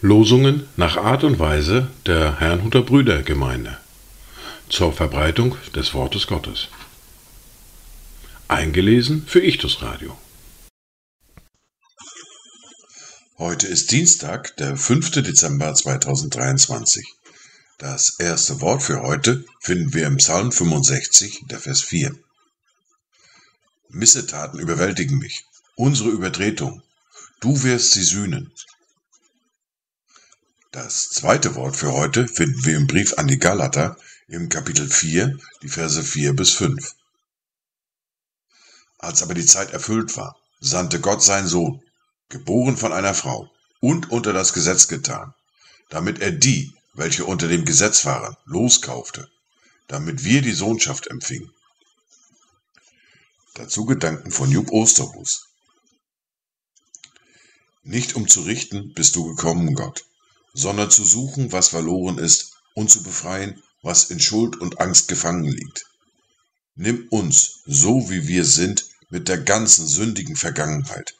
Losungen nach Art und Weise der Herrnhuter Brüdergemeinde zur Verbreitung des Wortes Gottes. Eingelesen für Ichtus Radio. Heute ist Dienstag, der 5. Dezember 2023. Das erste Wort für heute finden wir im Psalm 65, der Vers 4. Missetaten überwältigen mich, unsere Übertretung. Du wirst sie sühnen. Das zweite Wort für heute finden wir im Brief an die Galater im Kapitel 4, die Verse 4 bis 5. Als aber die Zeit erfüllt war, sandte Gott seinen Sohn, geboren von einer Frau und unter das Gesetz getan, damit er die, welche unter dem Gesetz waren, loskaufte, damit wir die Sohnschaft empfingen. Dazu Gedanken von Jupp Osterhus. Nicht um zu richten bist du gekommen, Gott, sondern zu suchen, was verloren ist, und zu befreien, was in Schuld und Angst gefangen liegt. Nimm uns, so wie wir sind, mit der ganzen sündigen Vergangenheit.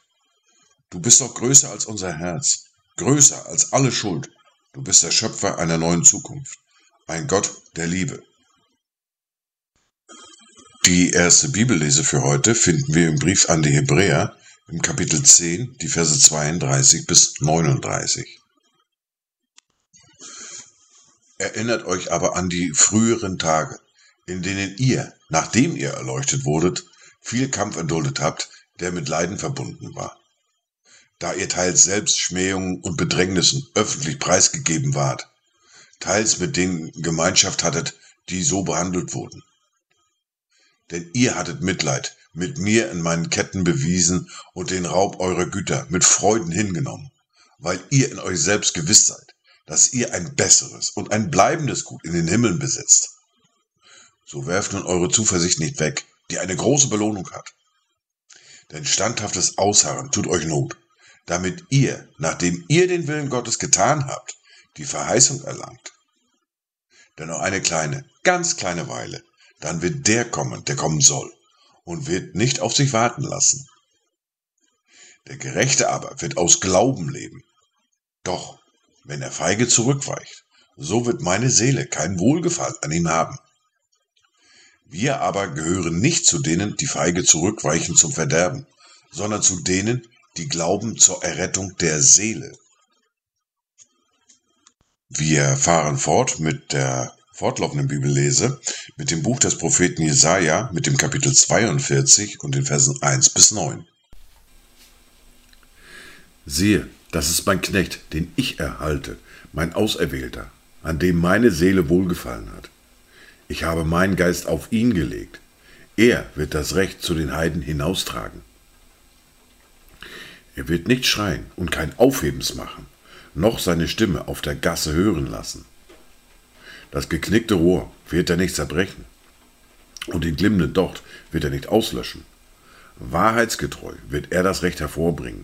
Du bist doch größer als unser Herz, größer als alle Schuld. Du bist der Schöpfer einer neuen Zukunft, ein Gott der Liebe. Die erste Bibellese für heute finden wir im Brief an die Hebräer im Kapitel 10, die Verse 32 bis 39. Erinnert euch aber an die früheren Tage, in denen ihr, nachdem ihr erleuchtet wurdet, viel Kampf erduldet habt, der mit Leiden verbunden war. Da ihr teils selbst Schmähungen und Bedrängnissen öffentlich preisgegeben wart, teils mit denen Gemeinschaft hattet, die so behandelt wurden. Denn ihr hattet Mitleid mit mir in meinen Ketten bewiesen und den Raub eurer Güter mit Freuden hingenommen, weil ihr in euch selbst gewiss seid, dass ihr ein besseres und ein bleibendes Gut in den Himmeln besitzt. So werft nun eure Zuversicht nicht weg, die eine große Belohnung hat. Denn standhaftes Ausharren tut euch Not, damit ihr, nachdem ihr den Willen Gottes getan habt, die Verheißung erlangt. Denn nur eine kleine, ganz kleine Weile, dann wird der kommen, der kommen soll, und wird nicht auf sich warten lassen. Der Gerechte aber wird aus Glauben leben. Doch wenn er feige zurückweicht, so wird meine Seele kein Wohlgefallen an ihm haben. Wir aber gehören nicht zu denen, die feige zurückweichen zum Verderben, sondern zu denen, die glauben zur Errettung der Seele. Wir fahren fort mit der fortlaufenden Bibellese, mit dem Buch des Propheten Jesaja, mit dem Kapitel 42 und den Versen 1 bis 9. Siehe, das ist mein Knecht, den ich erhalte, mein Auserwählter, an dem meine Seele wohlgefallen hat. Ich habe meinen Geist auf ihn gelegt. Er wird das Recht zu den Heiden hinaustragen. Er wird nicht schreien und kein Aufhebens machen, noch seine Stimme auf der Gasse hören lassen. Das geknickte Rohr wird er nicht zerbrechen, und den glimmenden Docht wird er nicht auslöschen. Wahrheitsgetreu wird er das Recht hervorbringen.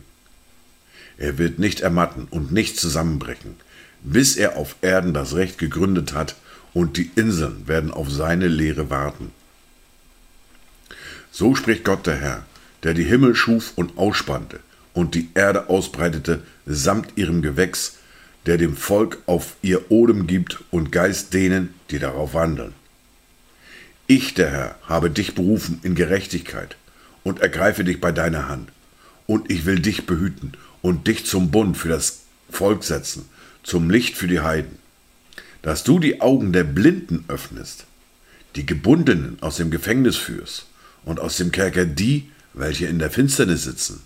Er wird nicht ermatten und nicht zusammenbrechen, bis er auf Erden das Recht gegründet hat und die Inseln werden auf seine Lehre warten. So spricht Gott der Herr, der die Himmel schuf und ausspannte und die Erde ausbreitete samt ihrem Gewächs, der dem Volk auf ihr Odem gibt und Geist denen, die darauf wandeln. Ich, der Herr, habe dich berufen in Gerechtigkeit und ergreife dich bei deiner Hand. Und ich will dich behüten und dich zum Bund für das Volk setzen, zum Licht für die Heiden, dass du die Augen der Blinden öffnest, die Gebundenen aus dem Gefängnis führst und aus dem Kerker die, welche in der Finsternis sitzen.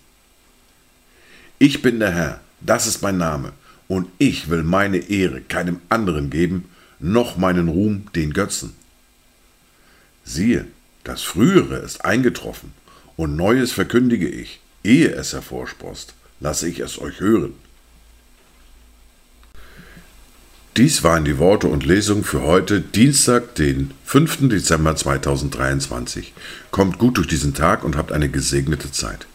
Ich bin der Herr, das ist mein Name, und ich will meine Ehre keinem anderen geben, noch meinen Ruhm den Götzen. Siehe, das Frühere ist eingetroffen, und Neues verkündige ich, ehe es hervorsprost lasse ich es euch hören. Dies waren die Worte und Lesungen für heute, Dienstag, den 5. Dezember 2023. Kommt gut durch diesen Tag und habt eine gesegnete Zeit.